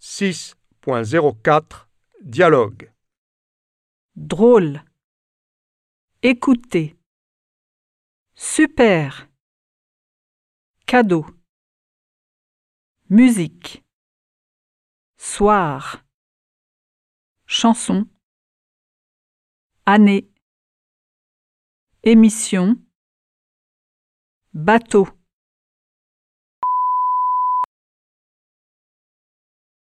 6.04 Dialogue Drôle. Écouter. Super. Cadeau. Musique. Soir. Chanson. Année. Émission. Bateau.